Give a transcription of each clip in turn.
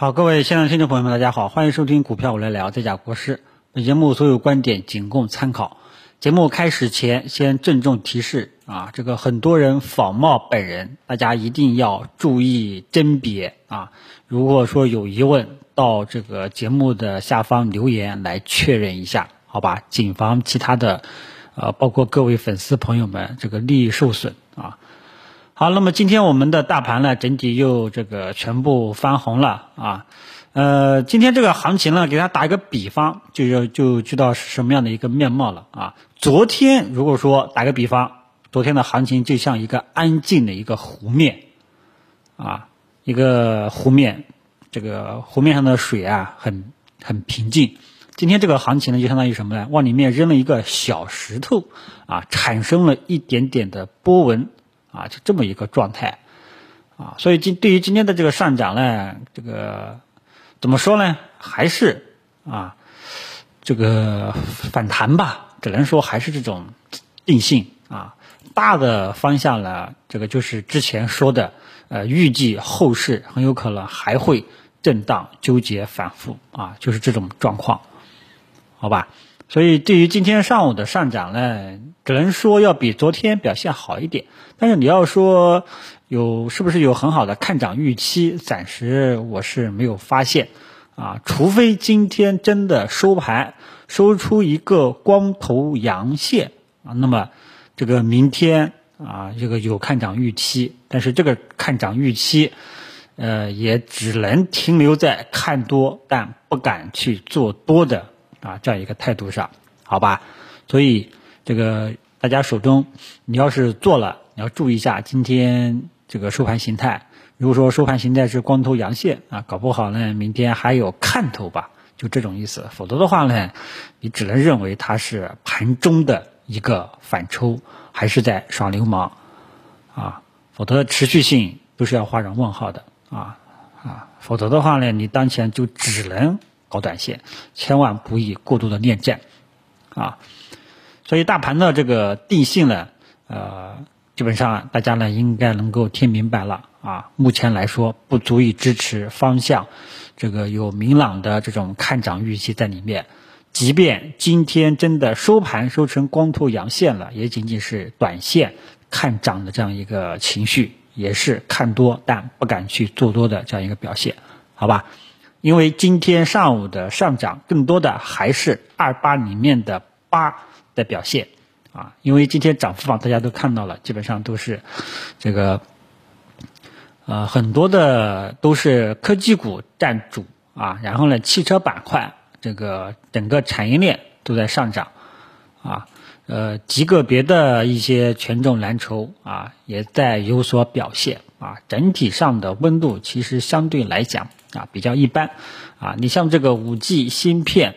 好，各位现场听众朋友们，大家好，欢迎收听股票我来聊，在讲国师。本节目所有观点仅供参考。节目开始前，先郑重提示啊，这个很多人仿冒本人，大家一定要注意甄别啊。如果说有疑问，到这个节目的下方留言来确认一下，好吧？谨防其他的，呃，包括各位粉丝朋友们这个利益受损啊。好，那么今天我们的大盘呢，整体又这个全部翻红了啊。呃，今天这个行情呢，给大家打一个比方，就就知道是什么样的一个面貌了啊。昨天如果说打个比方，昨天的行情就像一个安静的一个湖面啊，一个湖面，这个湖面上的水啊，很很平静。今天这个行情呢，就相当于什么呢？往里面扔了一个小石头啊，产生了一点点的波纹。啊，就这么一个状态，啊，所以今对于今天的这个上涨呢，这个怎么说呢？还是啊，这个反弹吧，只能说还是这种定性啊。大的方向呢，这个就是之前说的，呃，预计后市很有可能还会震荡、纠结、反复啊，就是这种状况，好吧？所以对于今天上午的上涨呢，只能说要比昨天表现好一点。但是你要说有是不是有很好的看涨预期，暂时我是没有发现啊。除非今天真的收盘收出一个光头阳线啊，那么这个明天啊这个有看涨预期，但是这个看涨预期呃也只能停留在看多但不敢去做多的。啊，这样一个态度上，好吧，所以这个大家手中，你要是做了，你要注意一下今天这个收盘形态。如果说收盘形态是光头阳线啊，搞不好呢，明天还有看头吧，就这种意思。否则的话呢，你只能认为它是盘中的一个反抽，还是在耍流氓啊？否则持续性都是要画上问号的啊啊！否则的话呢，你当前就只能。搞短线，千万不宜过度的恋战，啊，所以大盘的这个定性呢，呃，基本上大家呢应该能够听明白了啊。目前来说不足以支持方向，这个有明朗的这种看涨预期在里面。即便今天真的收盘收成光头阳线了，也仅仅是短线看涨的这样一个情绪，也是看多但不敢去做多的这样一个表现，好吧？因为今天上午的上涨，更多的还是二八里面的八的表现，啊，因为今天涨幅榜大家都看到了，基本上都是这个，呃，很多的都是科技股占主啊，然后呢，汽车板块这个整个产业链都在上涨，啊，呃，极个别的一些权重蓝筹啊也在有所表现，啊，整体上的温度其实相对来讲。啊，比较一般，啊，你像这个五 G 芯片，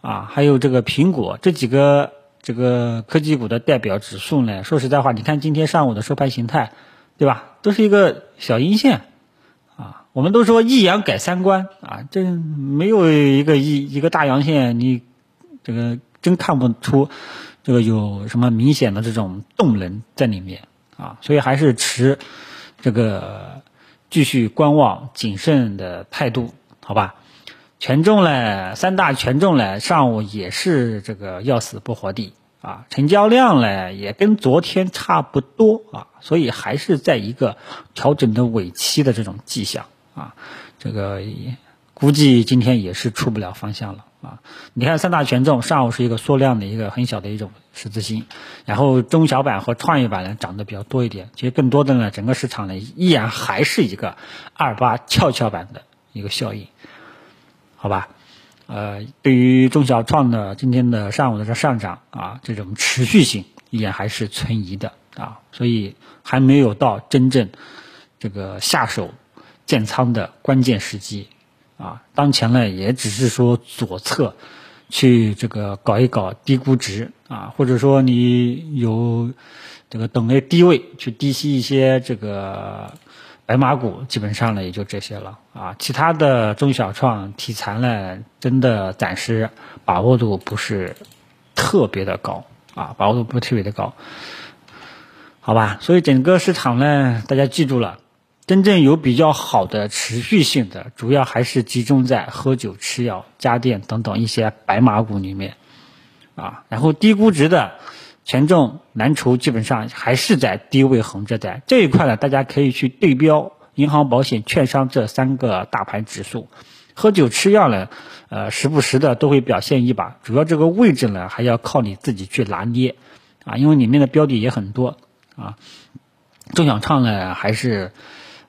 啊，还有这个苹果这几个这个科技股的代表指数呢，说实在话，你看今天上午的收盘形态，对吧？都是一个小阴线，啊，我们都说一阳改三观，啊，这没有一个一一个大阳线，你这个真看不出这个有什么明显的这种动能在里面，啊，所以还是持这个。继续观望、谨慎的态度，好吧？权重呢，三大权重呢，上午也是这个要死不活的啊，成交量呢也跟昨天差不多啊，所以还是在一个调整的尾期的这种迹象啊，这个估计今天也是出不了方向了。啊，你看三大权重上午是一个缩量的一个很小的一种十字星，然后中小板和创业板呢涨得比较多一点。其实更多的呢，整个市场呢依然还是一个二八跷跷板的一个效应，好吧？呃，对于中小创的今天的上午的这上涨啊，这种持续性依然还是存疑的啊，所以还没有到真正这个下手建仓的关键时机。啊，当前呢也只是说左侧去这个搞一搞低估值啊，或者说你有这个等位低位去低吸一些这个白马股，基本上呢也就这些了啊。其他的中小创题材呢，真的暂时把握度不是特别的高啊，把握度不是特别的高，好吧？所以整个市场呢，大家记住了真正有比较好的持续性的，主要还是集中在喝酒、吃药、家电等等一些白马股里面，啊，然后低估值的权重蓝筹基本上还是在低位横着在这一块呢，大家可以去对标银行、保险、券商这三个大盘指数，喝酒、吃药呢，呃，时不时的都会表现一把，主要这个位置呢还要靠你自己去拿捏，啊，因为里面的标的也很多，啊，中小创呢还是。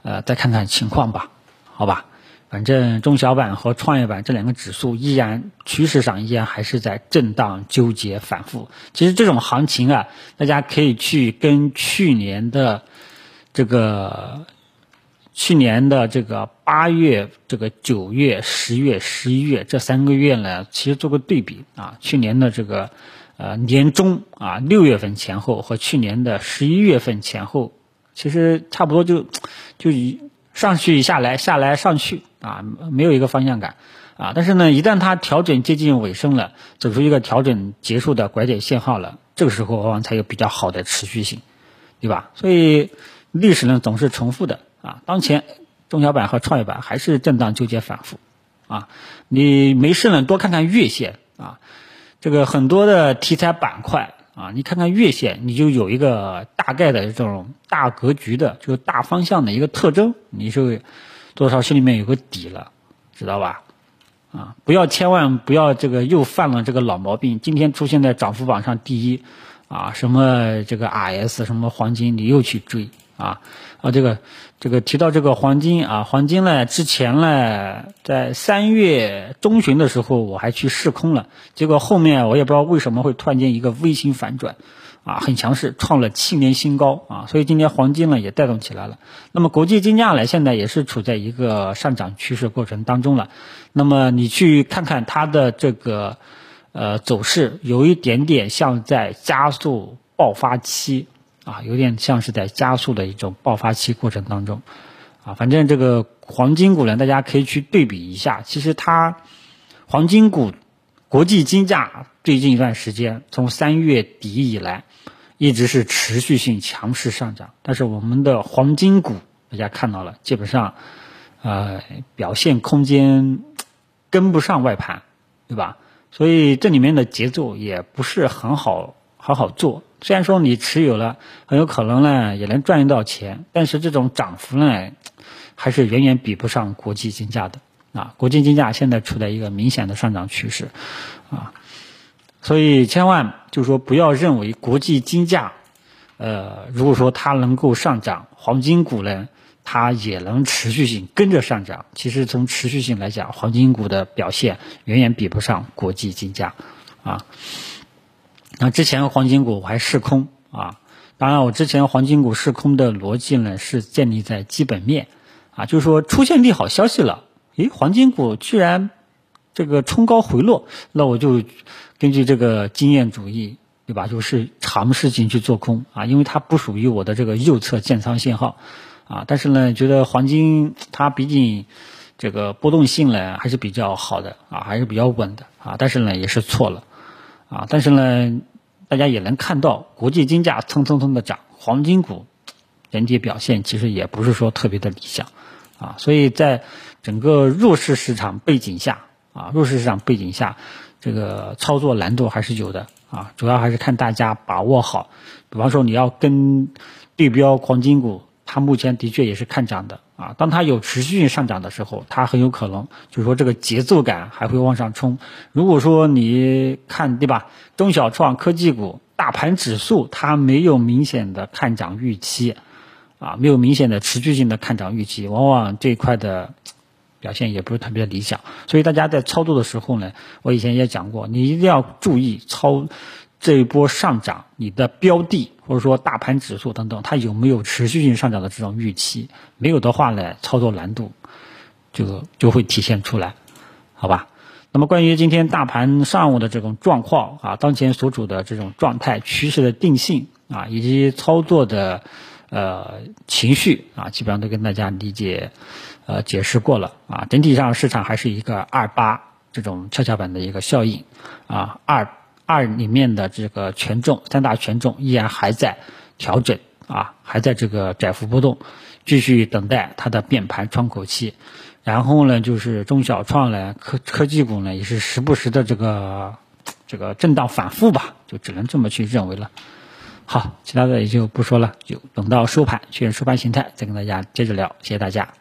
呃，再看看情况吧，好吧，反正中小板和创业板这两个指数依然趋势上依然还是在震荡纠结反复。其实这种行情啊，大家可以去跟去年的这个去年的这个八月、这个九月、十月、十一月这三个月呢，其实做个对比啊。去年的这个呃年中啊六月份前后和去年的十一月份前后。其实差不多就，就一上去下来下来上去啊，没有一个方向感啊。但是呢，一旦它调整接近尾声了，走出一个调整结束的拐点信号了，这个时候往往才有比较好的持续性，对吧？所以历史呢总是重复的啊。当前中小板和创业板还是震荡纠结反复啊。你没事呢，多看看月线啊，这个很多的题材板块。啊，你看看月线，你就有一个大概的这种大格局的，就是大方向的一个特征，你就多少心里面有个底了，知道吧？啊，不要千万不要这个又犯了这个老毛病，今天出现在涨幅榜上第一，啊，什么这个 RS 什么黄金，你又去追。啊，啊，这个，这个提到这个黄金啊，黄金呢，之前呢，在三月中旬的时候，我还去试空了，结果后面我也不知道为什么会突然间一个微型反转，啊，很强势，创了七年新高啊，所以今天黄金呢也带动起来了。那么国际金价呢，现在也是处在一个上涨趋势过程当中了。那么你去看看它的这个呃走势，有一点点像在加速爆发期。啊，有点像是在加速的一种爆发期过程当中，啊，反正这个黄金股呢，大家可以去对比一下。其实它黄金股国际金价最近一段时间，从三月底以来，一直是持续性强势上涨。但是我们的黄金股，大家看到了，基本上呃表现空间跟不上外盘，对吧？所以这里面的节奏也不是很好好好做。虽然说你持有了，很有可能呢也能赚到钱，但是这种涨幅呢，还是远远比不上国际金价的啊。国际金价现在处在一个明显的上涨趋势，啊，所以千万就说不要认为国际金价，呃，如果说它能够上涨，黄金股呢它也能持续性跟着上涨。其实从持续性来讲，黄金股的表现远远比不上国际金价，啊。那之前黄金股我还试空啊，当然我之前黄金股试空的逻辑呢是建立在基本面，啊，就是说出现利好消息了，诶，黄金股居然这个冲高回落，那我就根据这个经验主义，对吧？就是尝试进去做空啊，因为它不属于我的这个右侧建仓信号，啊，但是呢，觉得黄金它毕竟这个波动性呢还是比较好的啊，还是比较稳的啊，但是呢也是错了。啊，但是呢，大家也能看到，国际金价蹭蹭蹭的涨，黄金股整体表现其实也不是说特别的理想，啊，所以在整个弱势市场背景下，啊，弱势市场背景下，这个操作难度还是有的，啊，主要还是看大家把握好，比方说你要跟对标黄金股，它目前的确也是看涨的。啊，当它有持续性上涨的时候，它很有可能就是说这个节奏感还会往上冲。如果说你看对吧，中小创科技股大盘指数它没有明显的看涨预期，啊，没有明显的持续性的看涨预期，往往这一块的表现也不是特别理想。所以大家在操作的时候呢，我以前也讲过，你一定要注意操。这一波上涨，你的标的或者说大盘指数等等，它有没有持续性上涨的这种预期？没有的话呢，操作难度就就会体现出来，好吧？那么关于今天大盘上午的这种状况啊，当前所处的这种状态、趋势的定性啊，以及操作的呃情绪啊，基本上都跟大家理解呃解释过了啊。整体上市场还是一个二八这种跷跷板的一个效应啊，二。二里面的这个权重，三大权重依然还在调整啊，还在这个窄幅波动，继续等待它的变盘窗口期。然后呢，就是中小创呢，科科技股呢，也是时不时的这个这个震荡反复吧，就只能这么去认为了。好，其他的也就不说了，就等到收盘确认收盘形态再跟大家接着聊。谢谢大家。